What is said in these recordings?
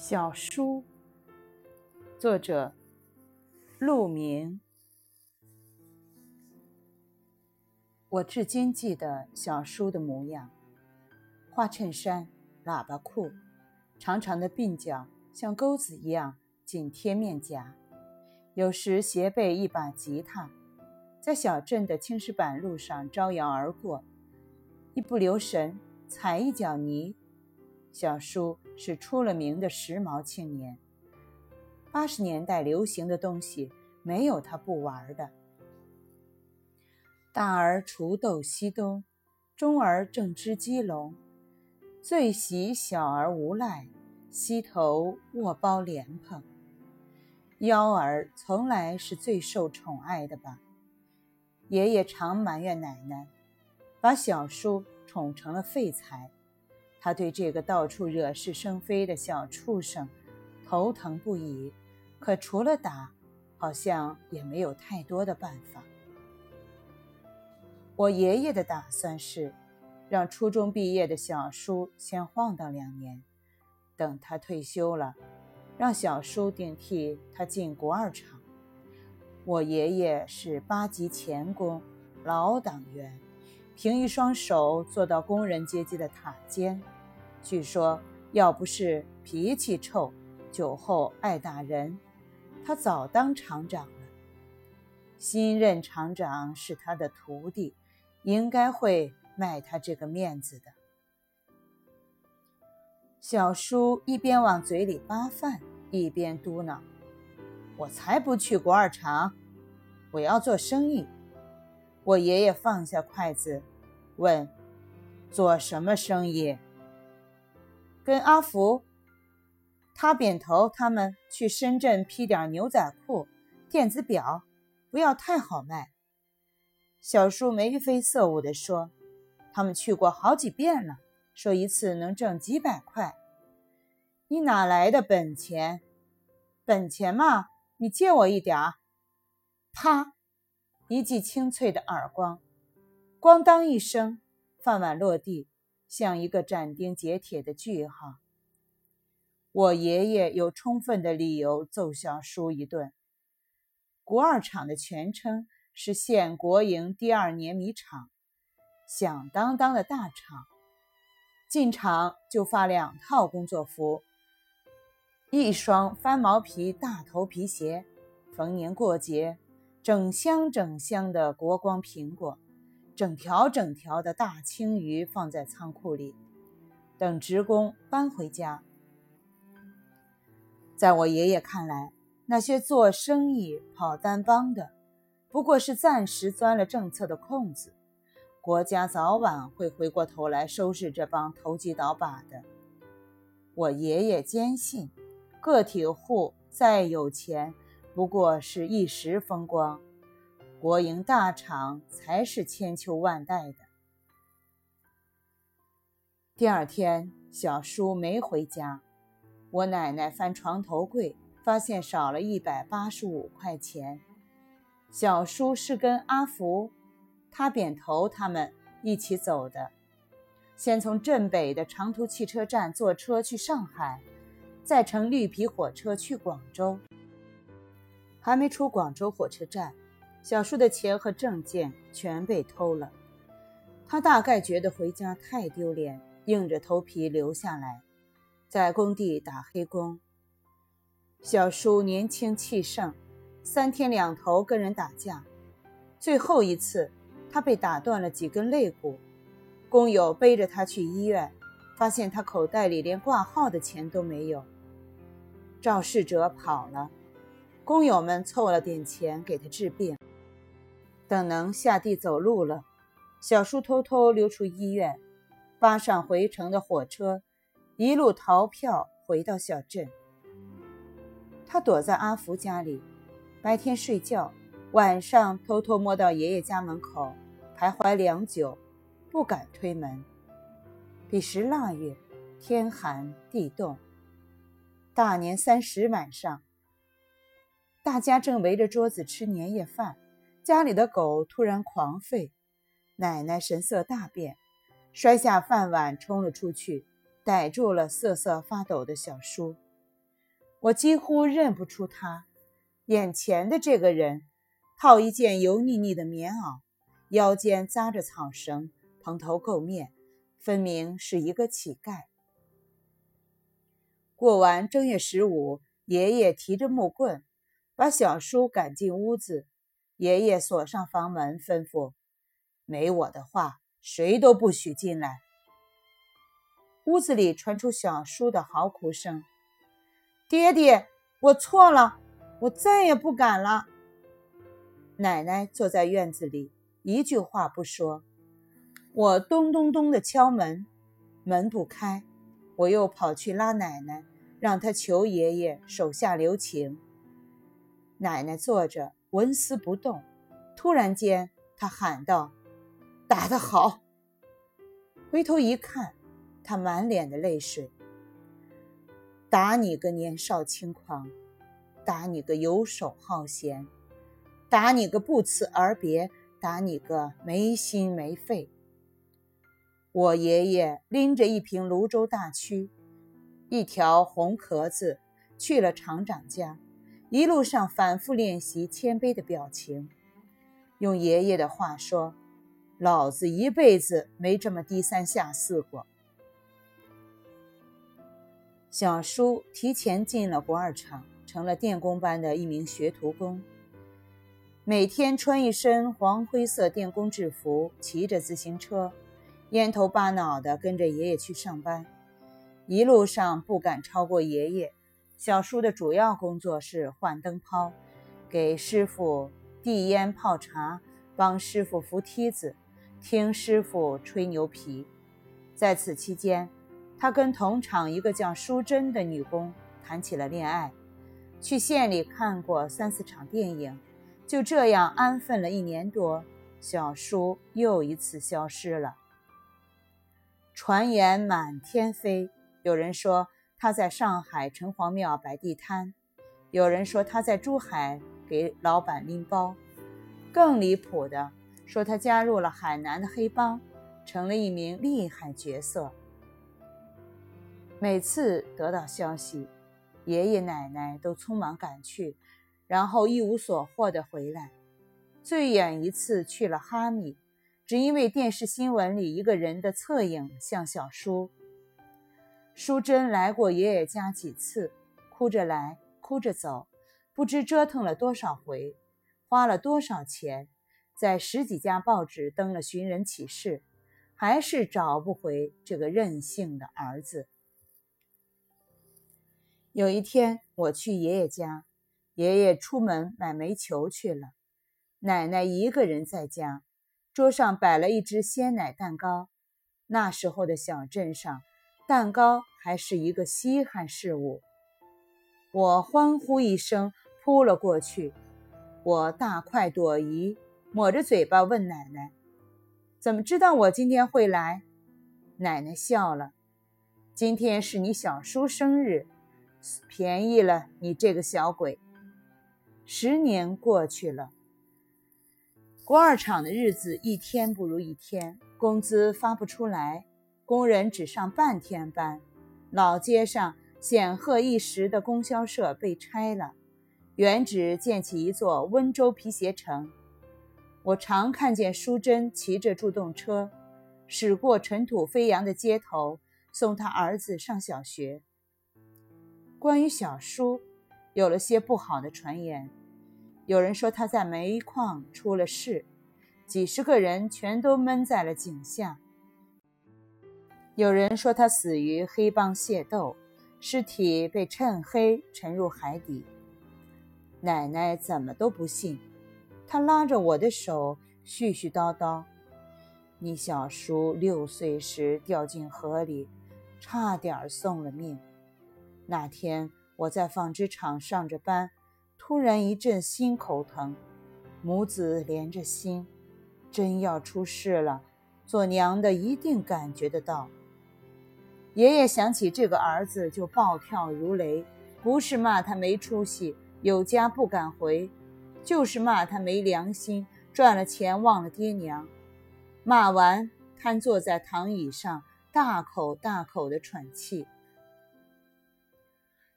小书，作者陆明。我至今记得小书的模样：花衬衫、喇叭裤，长长的鬓角像钩子一样紧贴面颊，有时斜背一把吉他，在小镇的青石板路上招摇而过，一不留神踩一脚泥。小叔是出了名的时髦青年，八十年代流行的东西没有他不玩的。大儿锄豆溪东，中儿正织鸡笼，最喜小儿无赖，溪头卧包莲蓬。幺儿从来是最受宠爱的吧？爷爷常埋怨奶奶，把小叔宠成了废材。他对这个到处惹是生非的小畜生头疼不已，可除了打，好像也没有太多的办法。我爷爷的打算是，让初中毕业的小叔先晃荡两年，等他退休了，让小叔顶替他进国二厂。我爷爷是八级钳工，老党员。凭一双手做到工人阶级的塔尖，据说要不是脾气臭、酒后爱打人，他早当厂长了。新任厂长是他的徒弟，应该会卖他这个面子的。小叔一边往嘴里扒饭，一边嘟囔：“我才不去国二厂，我要做生意。”我爷爷放下筷子，问：“做什么生意？”跟阿福，他扁头他们去深圳批点牛仔裤、电子表，不要太好卖。小叔眉飞色舞地说：“他们去过好几遍了，说一次能挣几百块。你哪来的本钱？本钱嘛，你借我一点儿。”啪！一记清脆的耳光，咣当一声，饭碗落地，像一个斩钉截铁的句号。我爷爷有充分的理由揍小叔一顿。国二厂的全称是县国营第二碾米厂，响当当的大厂。进厂就发两套工作服，一双翻毛皮大头皮鞋，逢年过节。整箱整箱的国光苹果，整条整条的大青鱼放在仓库里，等职工搬回家。在我爷爷看来，那些做生意跑单帮的，不过是暂时钻了政策的空子，国家早晚会回过头来收拾这帮投机倒把的。我爷爷坚信，个体户再有钱。不过是一时风光，国营大厂才是千秋万代的。第二天，小叔没回家，我奶奶翻床头柜，发现少了一百八十五块钱。小叔是跟阿福、他扁头他们一起走的，先从镇北的长途汽车站坐车去上海，再乘绿皮火车去广州。还没出广州火车站，小叔的钱和证件全被偷了。他大概觉得回家太丢脸，硬着头皮留下来，在工地打黑工。小叔年轻气盛，三天两头跟人打架，最后一次他被打断了几根肋骨，工友背着他去医院，发现他口袋里连挂号的钱都没有。肇事者跑了。工友们凑了点钱给他治病，等能下地走路了，小叔偷偷溜出医院，扒上回程的火车，一路逃票回到小镇。他躲在阿福家里，白天睡觉，晚上偷偷摸到爷爷家门口，徘徊良久，不敢推门。彼时腊月，天寒地冻，大年三十晚上。大家正围着桌子吃年夜饭，家里的狗突然狂吠，奶奶神色大变，摔下饭碗冲了出去，逮住了瑟瑟发抖的小叔。我几乎认不出他。眼前的这个人，套一件油腻腻的棉袄，腰间扎着草绳，蓬头垢面，分明是一个乞丐。过完正月十五，爷爷提着木棍，把小叔赶进屋子。爷爷锁上房门，吩咐：“没我的话，谁都不许进来。”屋子里传出小叔的嚎哭声：“爹爹，我错了。”我再也不敢了。奶奶坐在院子里，一句话不说。我咚咚咚地敲门，门不开。我又跑去拉奶奶，让她求爷爷手下留情。奶奶坐着纹丝不动。突然间，她喊道：“打得好！”回头一看，她满脸的泪水。打你个年少轻狂！打你个游手好闲，打你个不辞而别，打你个没心没肺。我爷爷拎着一瓶泸州大曲，一条红壳子，去了厂长家，一路上反复练习谦卑的表情。用爷爷的话说：“老子一辈子没这么低三下四过。”小叔提前进了国二厂。成了电工班的一名学徒工，每天穿一身黄灰色电工制服，骑着自行车，烟头巴脑的跟着爷爷去上班。一路上不敢超过爷爷。小叔的主要工作是换灯泡，给师傅递烟泡茶，帮师傅扶梯子，听师傅吹牛皮。在此期间，他跟同厂一个叫淑珍的女工谈起了恋爱。去县里看过三四场电影，就这样安分了一年多，小叔又一次消失了。传言满天飞，有人说他在上海城隍庙摆地摊，有人说他在珠海给老板拎包，更离谱的说他加入了海南的黑帮，成了一名厉害角色。每次得到消息。爷爷奶奶都匆忙赶去，然后一无所获的回来。最远一次去了哈密，只因为电视新闻里一个人的侧影像小叔。淑珍来过爷爷家几次，哭着来，哭着走，不知折腾了多少回，花了多少钱，在十几家报纸登了寻人启事，还是找不回这个任性的儿子。有一天，我去爷爷家，爷爷出门买煤球去了，奶奶一个人在家，桌上摆了一只鲜奶蛋糕。那时候的小镇上，蛋糕还是一个稀罕事物。我欢呼一声，扑了过去。我大快朵颐，抹着嘴巴问奶奶：“怎么知道我今天会来？”奶奶笑了：“今天是你小叔生日。”便宜了你这个小鬼！十年过去了，国二厂的日子一天不如一天，工资发不出来，工人只上半天班。老街上显赫一时的供销社被拆了，原址建起一座温州皮鞋城。我常看见淑珍骑着助动车，驶过尘土飞扬的街头，送他儿子上小学。关于小叔，有了些不好的传言。有人说他在煤矿出了事，几十个人全都闷在了井下。有人说他死于黑帮械斗，尸体被趁黑沉入海底。奶奶怎么都不信，她拉着我的手，絮絮叨叨：“你小叔六岁时掉进河里，差点送了命。”那天我在纺织厂上着班，突然一阵心口疼，母子连着心，真要出事了，做娘的一定感觉得到。爷爷想起这个儿子就暴跳如雷，不是骂他没出息，有家不敢回，就是骂他没良心，赚了钱忘了爹娘。骂完，瘫坐在躺椅上，大口大口的喘气。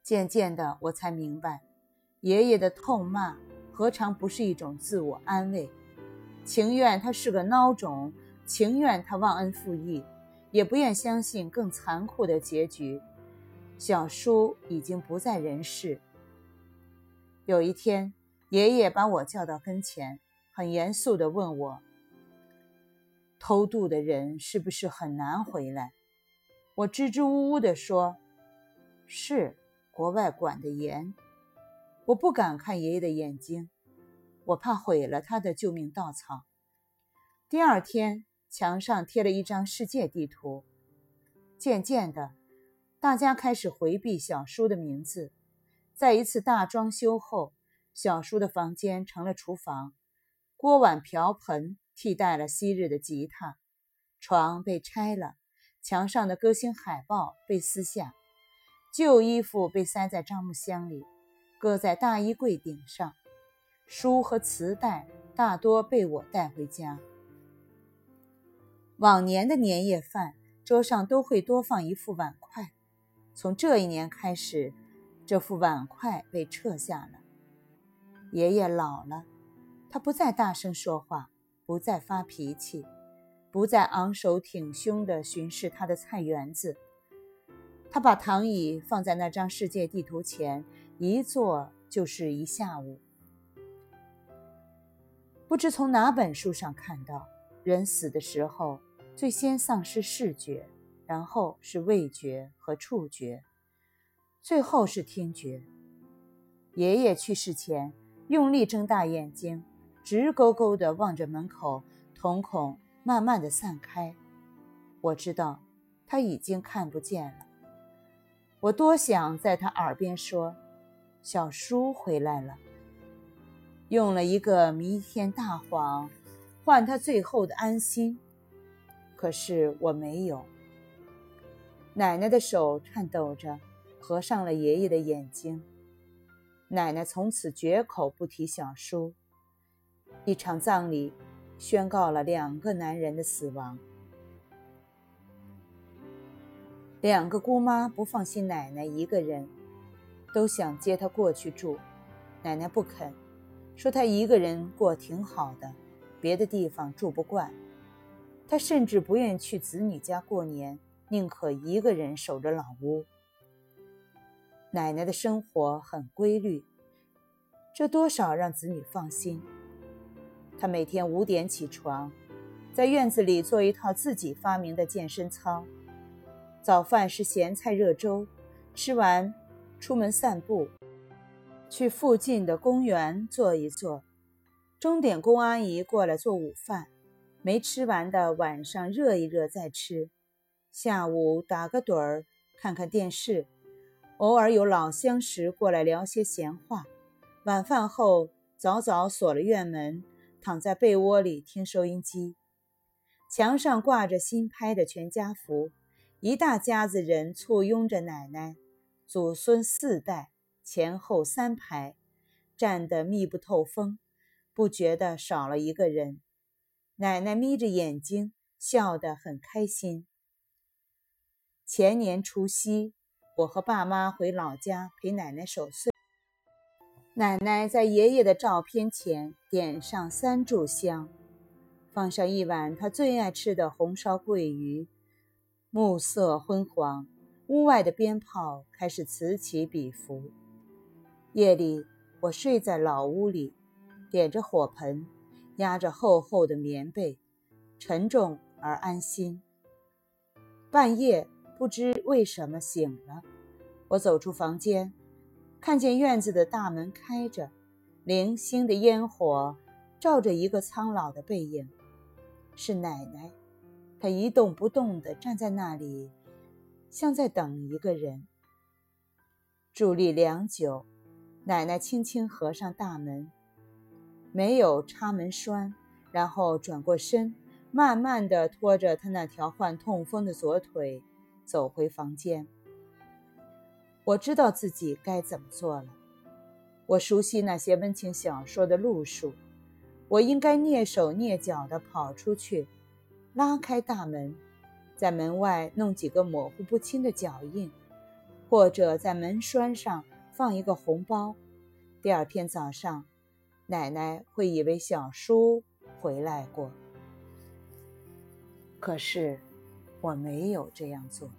渐渐的，我才明白，爷爷的痛骂何尝不是一种自我安慰？情愿他是个孬种，情愿他忘恩负义，也不愿相信更残酷的结局。小叔已经不在人世。有一天，爷爷把我叫到跟前，很严肃地问我：“偷渡的人是不是很难回来？”我支支吾吾地说：“是。”国外管得严，我不敢看爷爷的眼睛，我怕毁了他的救命稻草。第二天，墙上贴了一张世界地图。渐渐的，大家开始回避小叔的名字。在一次大装修后，小叔的房间成了厨房，锅碗瓢盆替代了昔日的吉他，床被拆了，墙上的歌星海报被撕下。旧衣服被塞在樟木箱里，搁在大衣柜顶上。书和磁带大多被我带回家。往年的年夜饭桌上都会多放一副碗筷，从这一年开始，这副碗筷被撤下了。爷爷老了，他不再大声说话，不再发脾气，不再昂首挺胸地巡视他的菜园子。他把躺椅放在那张世界地图前，一坐就是一下午。不知从哪本书上看到，人死的时候，最先丧失视觉，然后是味觉和触觉，最后是听觉。爷爷去世前，用力睁大眼睛，直勾勾地望着门口，瞳孔慢慢地散开。我知道，他已经看不见了。我多想在他耳边说：“小叔回来了。”用了一个弥天大谎，换他最后的安心。可是我没有。奶奶的手颤抖着，合上了爷爷的眼睛。奶奶从此绝口不提小叔。一场葬礼宣告了两个男人的死亡。两个姑妈不放心奶奶一个人，都想接她过去住。奶奶不肯，说她一个人过挺好的，别的地方住不惯。他甚至不愿去子女家过年，宁可一个人守着老屋。奶奶的生活很规律，这多少让子女放心。她每天五点起床，在院子里做一套自己发明的健身操。早饭是咸菜热粥，吃完出门散步，去附近的公园坐一坐。钟点工阿姨过来做午饭，没吃完的晚上热一热再吃。下午打个盹儿，看看电视，偶尔有老相识过来聊些闲话。晚饭后早早锁了院门，躺在被窝里听收音机。墙上挂着新拍的全家福。一大家子人簇拥着奶奶，祖孙四代前后三排，站得密不透风，不觉得少了一个人。奶奶眯着眼睛，笑得很开心。前年除夕，我和爸妈回老家陪奶奶守岁。奶奶在爷爷的照片前点上三炷香，放上一碗她最爱吃的红烧桂鱼。暮色昏黄，屋外的鞭炮开始此起彼伏。夜里，我睡在老屋里，点着火盆，压着厚厚的棉被，沉重而安心。半夜，不知为什么醒了，我走出房间，看见院子的大门开着，零星的烟火照着一个苍老的背影，是奶奶。她一动不动地站在那里，像在等一个人。伫立良久，奶奶轻轻合上大门，没有插门栓，然后转过身，慢慢的拖着他那条患痛风的左腿走回房间。我知道自己该怎么做了。我熟悉那些温情小说的路数，我应该蹑手蹑脚的跑出去。拉开大门，在门外弄几个模糊不清的脚印，或者在门栓上放一个红包。第二天早上，奶奶会以为小叔回来过。可是我没有这样做。